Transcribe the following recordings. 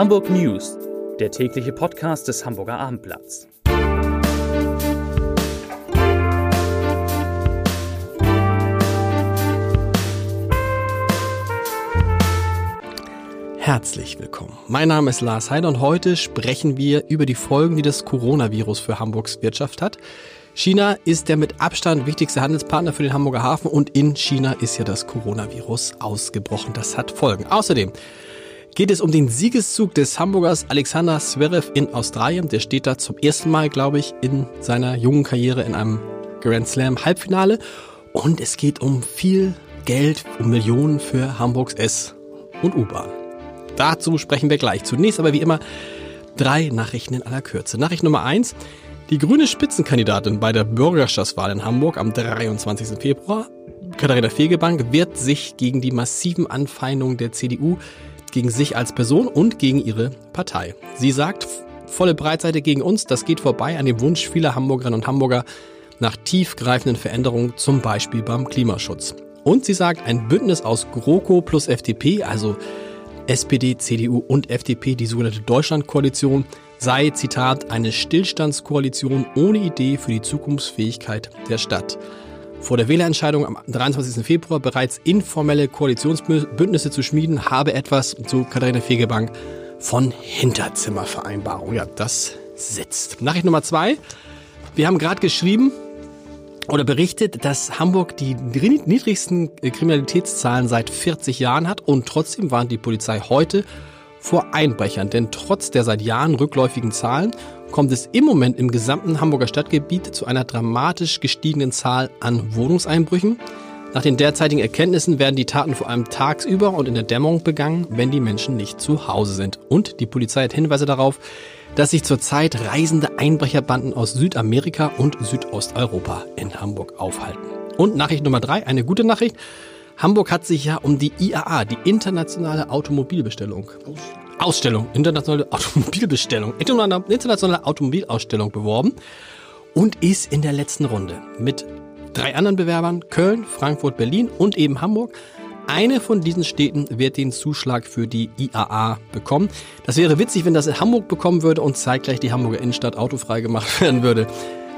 Hamburg News, der tägliche Podcast des Hamburger Abendblatts. Herzlich willkommen. Mein Name ist Lars Heider und heute sprechen wir über die Folgen, die das Coronavirus für Hamburgs Wirtschaft hat. China ist der mit Abstand wichtigste Handelspartner für den Hamburger Hafen und in China ist ja das Coronavirus ausgebrochen. Das hat Folgen. Außerdem geht es um den Siegeszug des Hamburgers Alexander Zverev in Australien. Der steht da zum ersten Mal, glaube ich, in seiner jungen Karriere in einem Grand Slam Halbfinale. Und es geht um viel Geld, um Millionen für Hamburgs S- und U-Bahn. Dazu sprechen wir gleich. Zunächst aber wie immer drei Nachrichten in aller Kürze. Nachricht Nummer eins. Die grüne Spitzenkandidatin bei der Bürgerschaftswahl in Hamburg am 23. Februar, Katharina Fegebank, wird sich gegen die massiven Anfeindungen der CDU gegen sich als Person und gegen ihre Partei. Sie sagt, volle Breitseite gegen uns, das geht vorbei an dem Wunsch vieler Hamburgerinnen und Hamburger nach tiefgreifenden Veränderungen, zum Beispiel beim Klimaschutz. Und sie sagt, ein Bündnis aus GroKo plus FDP, also SPD, CDU und FDP, die sogenannte Deutschlandkoalition, sei, Zitat, eine Stillstandskoalition ohne Idee für die Zukunftsfähigkeit der Stadt. Vor der Wählerentscheidung am 23. Februar bereits informelle Koalitionsbündnisse zu schmieden, habe etwas, so Katharina Fegebank, von Hinterzimmervereinbarung. Ja, das sitzt. Nachricht Nummer zwei. Wir haben gerade geschrieben, oder berichtet, dass Hamburg die niedrigsten Kriminalitätszahlen seit 40 Jahren hat und trotzdem warnt die Polizei heute vor Einbrechern. Denn trotz der seit Jahren rückläufigen Zahlen kommt es im Moment im gesamten Hamburger Stadtgebiet zu einer dramatisch gestiegenen Zahl an Wohnungseinbrüchen. Nach den derzeitigen Erkenntnissen werden die Taten vor allem tagsüber und in der Dämmerung begangen, wenn die Menschen nicht zu Hause sind. Und die Polizei hat Hinweise darauf, dass sich zurzeit reisende Einbrecherbanden aus Südamerika und Südosteuropa in Hamburg aufhalten. Und Nachricht Nummer drei, eine gute Nachricht. Hamburg hat sich ja um die IAA, die internationale Automobilbestellung, Ausstellung, internationale Automobilbestellung, internationale Automobilausstellung beworben und ist in der letzten Runde mit drei anderen Bewerbern, Köln, Frankfurt, Berlin und eben Hamburg, eine von diesen Städten wird den Zuschlag für die IAA bekommen. Das wäre witzig, wenn das in Hamburg bekommen würde und zeitgleich die Hamburger Innenstadt autofrei gemacht werden würde.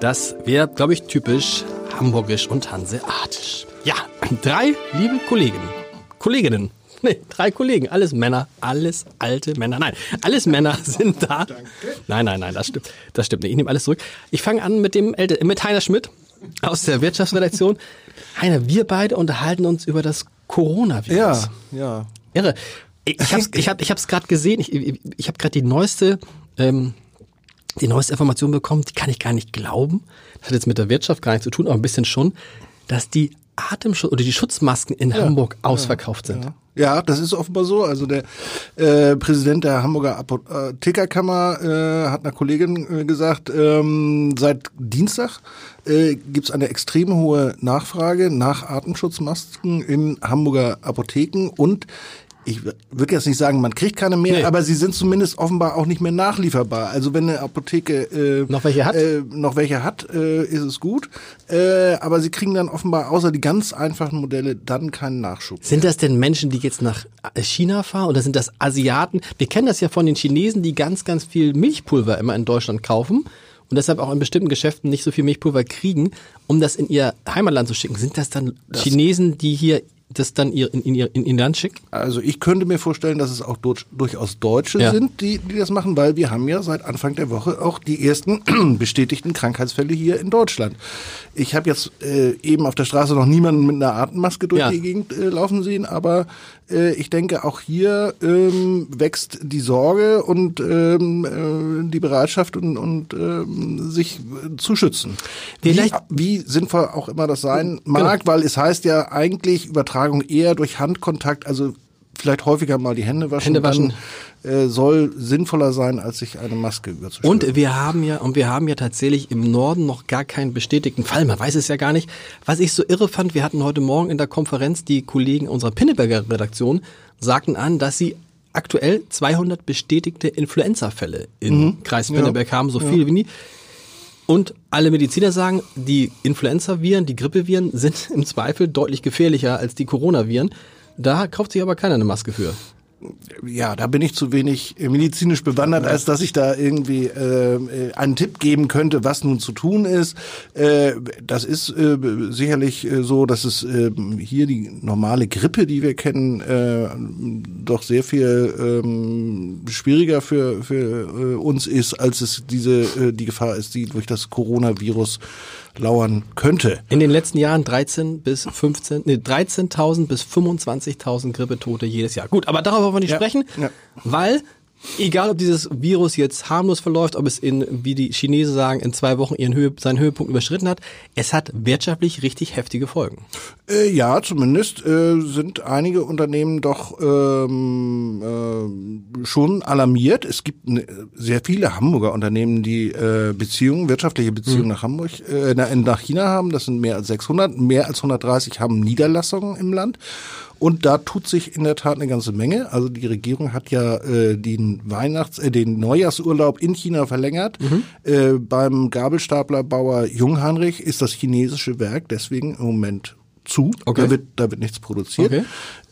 Das wäre, glaube ich, typisch hamburgisch und hanseatisch. Ja, drei liebe Kolleginnen. Kolleginnen. Nee, drei Kollegen, alles Männer, alles alte Männer. Nein, alles Männer sind da. Nein, nein, nein, das stimmt. Das stimmt nicht. Ich nehme alles zurück. Ich fange an mit dem Älte mit Heiner Schmidt aus der Wirtschaftsredaktion. Heiner, wir beide unterhalten uns über das Coronavirus. Ja, ja. Irre. Ich habe ich hab, ich hab's gerade gesehen. Ich, ich, ich habe gerade die neueste, ähm, die neueste Information bekommen. Die kann ich gar nicht glauben. Das hat jetzt mit der Wirtschaft gar nichts zu tun, aber ein bisschen schon, dass die Atemschutz oder die Schutzmasken in ja, Hamburg ausverkauft ja, sind. Ja. Ja, das ist offenbar so. Also der äh, Präsident der Hamburger Apothekerkammer äh, hat einer Kollegin äh, gesagt, ähm, seit Dienstag äh, gibt es eine extrem hohe Nachfrage nach Atemschutzmasken in Hamburger Apotheken und ich würde jetzt nicht sagen, man kriegt keine mehr, nee. aber sie sind zumindest offenbar auch nicht mehr nachlieferbar. Also wenn eine Apotheke äh, noch welche hat, äh, noch welche hat, äh, ist es gut. Äh, aber sie kriegen dann offenbar außer die ganz einfachen Modelle dann keinen Nachschub. Sind das denn Menschen, die jetzt nach China fahren oder sind das Asiaten? Wir kennen das ja von den Chinesen, die ganz, ganz viel Milchpulver immer in Deutschland kaufen und deshalb auch in bestimmten Geschäften nicht so viel Milchpulver kriegen, um das in ihr Heimatland zu schicken. Sind das dann das Chinesen, die hier das dann ihr, in, in, in Land schicken? Also ich könnte mir vorstellen, dass es auch durch, durchaus Deutsche ja. sind, die, die das machen, weil wir haben ja seit Anfang der Woche auch die ersten bestätigten Krankheitsfälle hier in Deutschland. Ich habe jetzt äh, eben auf der Straße noch niemanden mit einer Atemmaske durch ja. die Gegend äh, laufen sehen, aber äh, ich denke, auch hier ähm, wächst die Sorge und ähm, äh, die Bereitschaft und, und ähm, sich äh, zu schützen. Wie, wie sinnvoll auch immer das sein genau. mag, genau. weil es heißt ja eigentlich Übertragung eher durch Handkontakt, also vielleicht häufiger mal die Hände waschen. Hände waschen. Dann, äh, soll sinnvoller sein, als sich eine Maske überzustülpen. Und wir haben ja, und wir haben ja tatsächlich im Norden noch gar keinen bestätigten Fall. Man weiß es ja gar nicht. Was ich so irre fand, wir hatten heute Morgen in der Konferenz die Kollegen unserer Pinneberger Redaktion sagten an, dass sie aktuell 200 bestätigte Influenza-Fälle in mhm. Kreis Pinneberg ja. haben, so viel ja. wie nie. Und alle Mediziner sagen, die Influenza-Viren, die Grippeviren sind im Zweifel deutlich gefährlicher als die Coronaviren. Da kauft sich aber keiner eine Maske für. Ja, da bin ich zu wenig medizinisch bewandert, als dass ich da irgendwie äh, einen Tipp geben könnte, was nun zu tun ist. Äh, das ist äh, sicherlich äh, so, dass es äh, hier die normale Grippe, die wir kennen, äh, doch sehr viel äh, schwieriger für, für äh, uns ist, als es diese äh, die Gefahr ist, die durch das Coronavirus lauern könnte. In den letzten Jahren 13 bis 15, nee, 13.000 bis 25.000 Grippetote jedes Jahr. Gut, aber darauf wollen wir nicht Ja, sprechen, ja. weil egal ob dieses Virus jetzt harmlos verläuft, ob es in, wie die Chinesen sagen, in zwei Wochen ihren Höhe, seinen Höhepunkt überschritten hat, es hat wirtschaftlich richtig heftige Folgen. Äh, ja, zumindest äh, sind einige Unternehmen doch ähm, äh, schon alarmiert. Es gibt ne, sehr viele Hamburger Unternehmen, die äh, Beziehungen, wirtschaftliche Beziehungen nach Hamburg, äh, na- nach China haben. Das sind mehr als 600. Mehr als 130 haben Niederlassungen im Land. Und da tut sich in der Tat eine ganze Menge. Also die Regierung hat ja äh, den Weihnachts-, äh, den Neujahrsurlaub in China verlängert. Äh, beim Gabelstaplerbauer Jungheinrich ist das chinesische Werk deswegen im Moment zu. Okay. Da wird, da wird nichts produziert. Okay.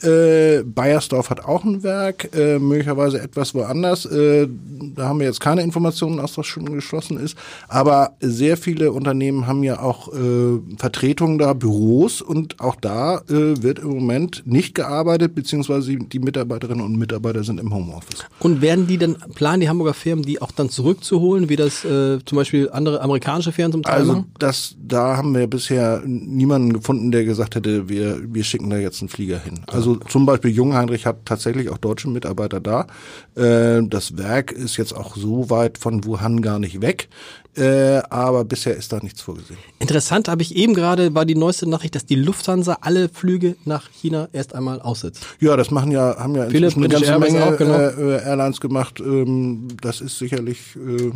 Äh, Bayersdorf hat auch ein Werk, äh, möglicherweise etwas woanders. Äh, da haben wir jetzt keine Informationen, dass das schon geschlossen ist. Aber sehr viele Unternehmen haben ja auch äh, Vertretungen da, Büros und auch da äh, wird im Moment nicht gearbeitet, beziehungsweise die Mitarbeiterinnen und Mitarbeiter sind im Homeoffice. Und werden die dann, planen die Hamburger Firmen, die auch dann zurückzuholen, wie das äh, zum Beispiel andere amerikanische Firmen zum Teil Also machen? das, da haben wir bisher niemanden gefunden, der gesagt hätte, wir, wir schicken da jetzt einen Flieger hin. Also zum Beispiel Jungheinrich hat tatsächlich auch deutsche Mitarbeiter da. Äh, das Werk ist jetzt auch so weit von Wuhan gar nicht weg, äh, aber bisher ist da nichts vorgesehen. Interessant habe ich eben gerade, war die neueste Nachricht, dass die Lufthansa alle Flüge nach China erst einmal aussetzt. Ja, das machen ja, haben ja Viele inzwischen eine British ganze Airways Menge auch, genau. äh, äh, Airlines gemacht. Ähm, das ist sicherlich äh,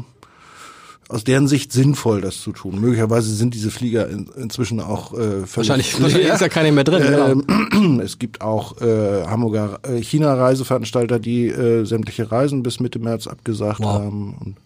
aus deren Sicht sinnvoll, das zu tun. Möglicherweise sind diese Flieger in, inzwischen auch äh, Wahrscheinlich, leer. wahrscheinlich ist ja keiner mehr drin. genau. Ähm, es gibt auch äh, Hamburger äh, China-Reiseveranstalter, die äh, sämtliche Reisen bis Mitte März abgesagt Wow. haben. Und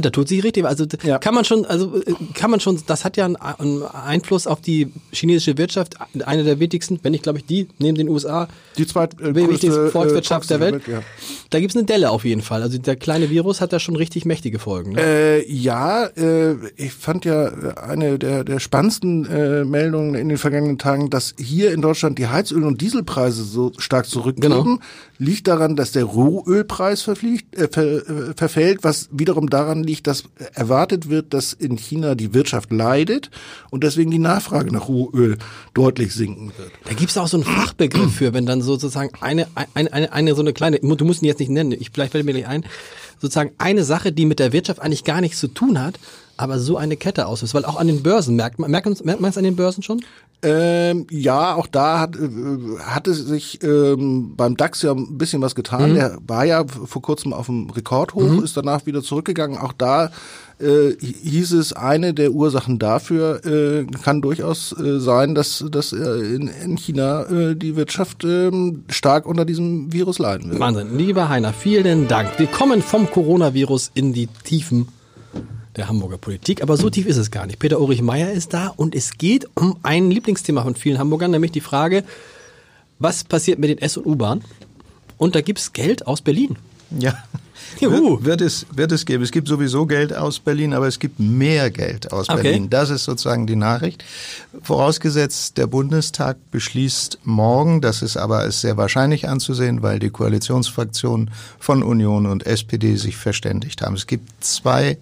da tut sich richtig. Also Ja. kann man schon, also äh, kann man schon, das hat ja einen, Einfluss auf die chinesische Wirtschaft, eine der wichtigsten, wenn nicht, glaube ich, die neben den USA die zweit äh, wichtigste größte, Volkswirtschaft der Welt. Ja. Da gibt's eine Delle auf jeden Fall. Also der kleine Virus hat da schon richtig mächtige Folgen. Ne? Äh, ja, äh, ich fand ja äh, eine der, der spannendsten äh, Meldungen in den vergangenen Tagen, dass hier in Deutschland die Heizöl- und Dieselpreise so stark zurückgehen. Genau. Liegt daran, dass der Rohölpreis verfliegt, äh, ver, äh, verfällt, was wiederum daran liegt, dass erwartet wird, dass in China die Wirtschaft leidet und deswegen die Nachfrage nach Rohöl deutlich sinken wird. Da gibt's auch so einen Fachbegriff für, wenn dann sozusagen eine, eine, eine, eine so eine kleine, du musst ihn jetzt nicht nennen, ich vielleicht fällt mir gleich ein, sozusagen eine Sache, die mit der Wirtschaft eigentlich gar nichts zu tun hat, aber so eine Kette auslöst. Weil auch an den Börsen merkt man, merkt man merkt man es an den Börsen schon? Ähm, ja, auch da hat, äh, hatte sich ähm, beim DAX ja ein bisschen was getan. Der war ja vor kurzem auf dem Rekordhoch, ist danach wieder zurückgegangen. Auch da äh, hieß es, eine der Ursachen dafür äh, kann durchaus äh, sein, dass, dass äh, in, in China äh, die Wirtschaft ähm, stark unter diesem Virus leiden wird. Wahnsinn. Lieber Heiner, vielen Dank. Wir kommen vom Coronavirus in die Tiefen der Hamburger Politik, aber so tief ist es gar nicht. Peter Ulrich Meyer ist da und es geht um ein Lieblingsthema von vielen Hamburgern, nämlich die Frage, was passiert mit den S- und U-Bahn? Und da gibt's Geld aus Berlin. Ja. Juhu. Wird, wird, es, wird es geben. Es gibt sowieso Geld aus Berlin, aber es gibt mehr Geld aus Okay. Berlin. Das ist sozusagen die Nachricht. Vorausgesetzt, der Bundestag beschließt morgen, das ist aber als sehr wahrscheinlich anzusehen, weil die Koalitionsfraktionen von Union und SPD sich verständigt haben. Es gibt zwei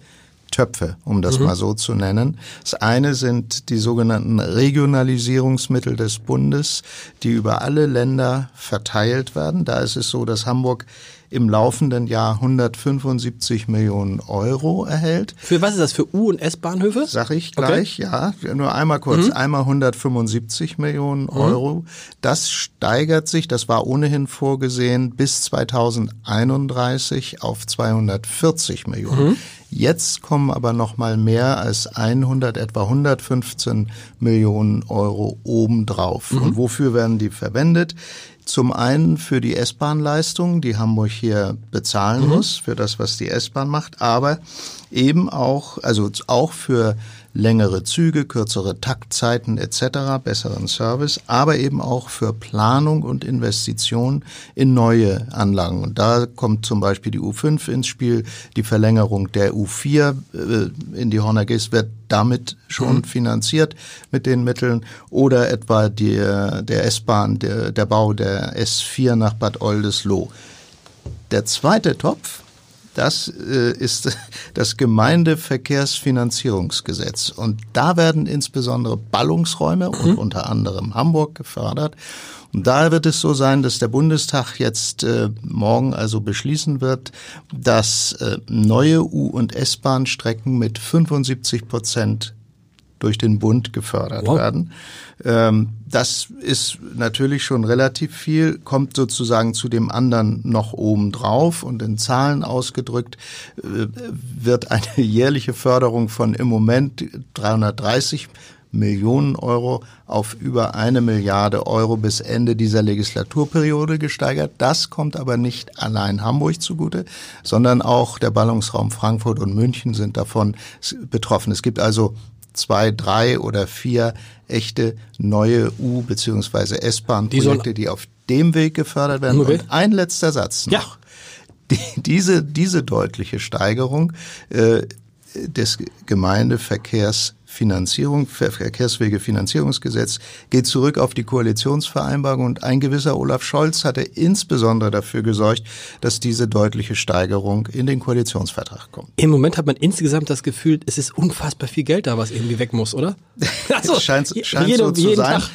Töpfe, um das mal so zu nennen. Das eine sind die sogenannten Regionalisierungsmittel des Bundes, die über alle Länder verteilt werden. Da ist es so, dass Hamburg im laufenden Jahr 175 Millionen Euro erhält. Für was ist das? Für U- und S-Bahnhöfe? Sag ich gleich, ja. Nur einmal kurz. Einmal 175 Millionen Euro. Das steigert sich, das war ohnehin vorgesehen, bis 2031 auf 240 Millionen. Jetzt kommen aber noch mal mehr als 100, etwa 115 Millionen Euro obendrauf. Und wofür werden die verwendet? Zum einen für die S-Bahn-Leistung, die Hamburg hier bezahlen muss, für das, was die S-Bahn macht, aber eben auch, also auch für längere Züge, kürzere Taktzeiten etc., besseren Service, aber eben auch für Planung und Investition in neue Anlagen. Und da kommt zum Beispiel die U5 ins Spiel, die Verlängerung der U4 äh, in die Hornages wird damit schon mhm. finanziert mit den Mitteln oder etwa die, der S-Bahn, der, der Bau der S4 nach Bad Oldesloe. Der zweite Topf, das äh, ist das Gemeindeverkehrsfinanzierungsgesetz. Und da werden insbesondere Ballungsräume und mhm. unter anderem Hamburg gefördert. Und da wird es so sein, dass der Bundestag jetzt äh, morgen also beschließen wird, dass äh, neue U- und S-Bahn-Strecken mit 75 Prozent durch den Bund gefördert wow. werden. Ähm, das ist natürlich schon relativ viel, kommt sozusagen zu dem anderen noch oben drauf und in Zahlen ausgedrückt äh, wird eine jährliche Förderung von im Moment 330 Millionen Euro auf über eine Milliarde Euro bis Ende dieser Legislaturperiode gesteigert. Das kommt aber nicht allein Hamburg zugute, sondern auch der Ballungsraum Frankfurt und München sind davon betroffen. Es gibt also zwei, drei oder vier echte neue U- bzw. S-Bahn-Projekte, die, die, auf dem Weg gefördert werden. Okay. Und ein letzter Satz noch. Ja. Die, diese, diese deutliche Steigerung äh, des Gemeindeverkehrs Finanzierung, Verkehrswegefinanzierungsgesetz geht zurück auf die Koalitionsvereinbarung und ein gewisser Olaf Scholz hatte insbesondere dafür gesorgt, dass diese deutliche Steigerung in den Koalitionsvertrag kommt. Im Moment hat man insgesamt das Gefühl, es ist unfassbar viel Geld da, was irgendwie weg muss, oder? Also, scheint scheint jede, so zu sein. Tag.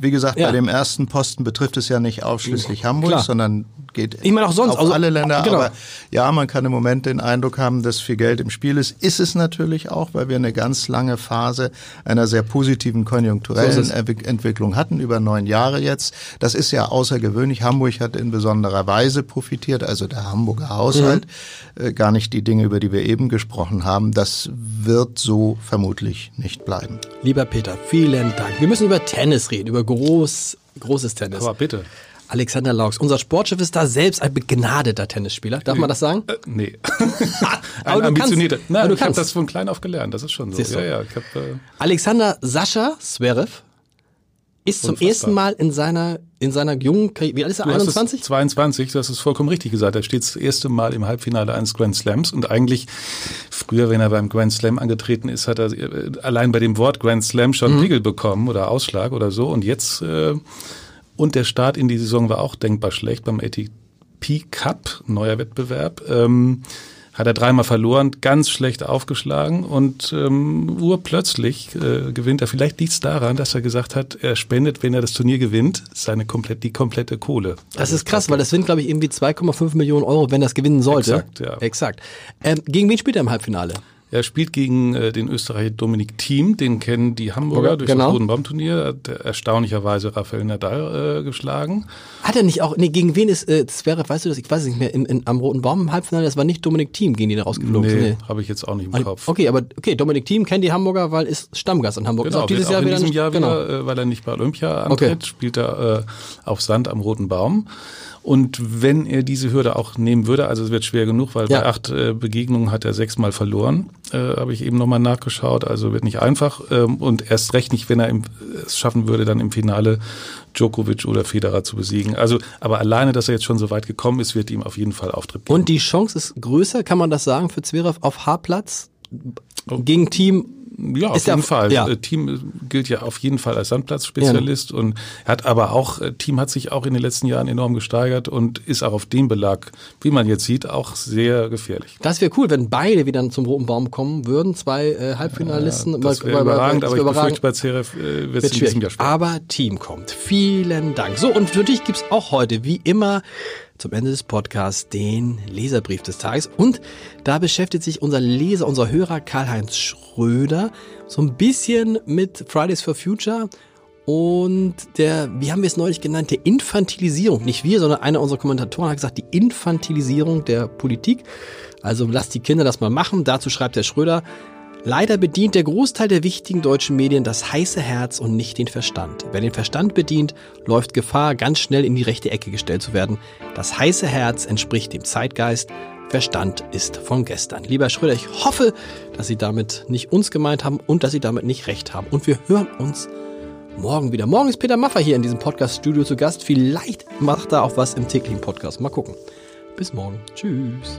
Wie gesagt, ja. bei dem ersten Posten betrifft es ja nicht ausschließlich Hamburg, Klar. sondern geht ich meine auch sonst, auf also, alle Länder. Genau. Aber ja, man kann im Moment den Eindruck haben, dass viel Geld im Spiel ist. Ist es natürlich auch, weil wir eine ganz lange Phase einer sehr positiven konjunkturellen so Entwicklung hatten, über neun Jahre jetzt. Das ist ja außergewöhnlich. Hamburg hat in besonderer Weise profitiert, also der Hamburger Haushalt. Mhm. Äh, gar nicht die Dinge, über die wir eben gesprochen haben. Das wird so vermutlich nicht bleiben. Lieber Peter, vielen Dank. Wir müssen über Tennis reden, über groß, großes Tennis. Aber bitte. Alexander Laux. Unser Sportchef ist da selbst ein begnadeter Tennisspieler. Darf man das sagen? Äh, nee. ein ambitionierter. Nein, aber du ich habe das von klein auf gelernt. Das ist schon so. Ja, ja, ich hab, äh Alexander Sascha Zverev ist Unfassbar. zum ersten Mal in seiner in seiner jungen Karriere, wie alt ist er, du 21? 22, das ist vollkommen richtig gesagt. Er steht das erste Mal im Halbfinale eines Grand Slams und eigentlich früher, wenn er beim Grand Slam angetreten ist, hat er äh, allein bei dem Wort Grand Slam schon mhm. Pickel bekommen oder Ausschlag oder so und jetzt äh, und der Start in die Saison war auch denkbar schlecht beim ATP Cup, neuer Wettbewerb. Ähm, hat er dreimal verloren, ganz schlecht aufgeschlagen und ähm, urplötzlich äh, gewinnt er. Vielleicht liegt es daran, dass er gesagt hat, er spendet, wenn er das Turnier gewinnt, seine komplett, die komplette Kohle. Das also ist krass, weil das sind, glaube ich, irgendwie 2,5 Millionen Euro, wenn das gewinnen sollte. Exakt, ja. Exakt. Ähm, gegen wen spielt er im Halbfinale? Er spielt gegen äh, den Österreicher Dominik Thiem, den kennen die Hamburger durch genau. das Bodenbaum-Turnier, hat erstaunlicherweise Rafael Nadal äh, geschlagen. Hat er nicht auch, nee, gegen wen ist äh, Zverev, weißt du das, ich weiß es nicht mehr, in, in, am Roten Baum im Halbfinale, das war nicht Dominik Thiem, gegen den er rausgeflogen nee, ist. Nee, habe ich jetzt auch nicht im Kopf. Okay, aber okay, Dominik Thiem kennt die Hamburger, weil ist Stammgast in Hamburg. Genau, ist auch dieses auch Jahr in wieder diesem Jahr wieder, genau. äh, weil er nicht bei Olympia antritt, okay. spielt er äh, auf Sand am Roten Baum. Und wenn er diese Hürde auch nehmen würde, also es wird schwer genug, weil ja. bei acht äh, Begegnungen hat er sechsmal verloren, äh, habe ich eben nochmal nachgeschaut, also wird nicht einfach. Ähm, und erst recht nicht, wenn er im, es schaffen würde, dann im Finale Djokovic oder Federer zu besiegen. Also, aber alleine, dass er jetzt schon so weit gekommen ist, wird ihm auf jeden Fall Auftritt geben. Und die Chance ist größer, kann man das sagen, für Zverev auf H-Platz gegen Team ja, auf jeden Fall. Ja. Äh, Team gilt ja auf jeden Fall als Sandplatzspezialist ja. und hat aber auch, äh, Team hat sich auch in den letzten Jahren enorm gesteigert und ist auch auf dem Belag, wie man jetzt sieht, auch sehr gefährlich. Das wäre cool, wenn beide wieder zum Roten Baum kommen würden, zwei äh, Halbfinalisten. Ja, das wäre überragend, aber ich befürchte, bei Zverev äh, wird es in diesem Jahr schwer. Aber Team kommt. Vielen Dank. So, und für dich gibt's auch heute, wie immer, zum Ende des Podcasts den Leserbrief des Tages. Und da beschäftigt sich unser Leser, unser Hörer Karl-Heinz Schröder so ein bisschen mit Fridays for Future und der, wie haben wir es neulich genannt, der Infantilisierung. Nicht wir, sondern einer unserer Kommentatoren hat gesagt, die Infantilisierung der Politik. Also lasst die Kinder das mal machen. Dazu schreibt der Schröder, Leider bedient der Großteil der wichtigen deutschen Medien das heiße Herz und nicht den Verstand. Wer den Verstand bedient, läuft Gefahr, ganz schnell in die rechte Ecke gestellt zu werden. Das heiße Herz entspricht dem Zeitgeist. Verstand ist von gestern. Lieber Schröder, ich hoffe, dass Sie damit nicht uns gemeint haben und dass Sie damit nicht recht haben. Und wir hören uns morgen wieder. Morgen ist Peter Maffer hier in diesem Podcast-Studio zu Gast. Vielleicht macht er auch was im täglichen Podcast. Mal gucken. Bis morgen. Tschüss.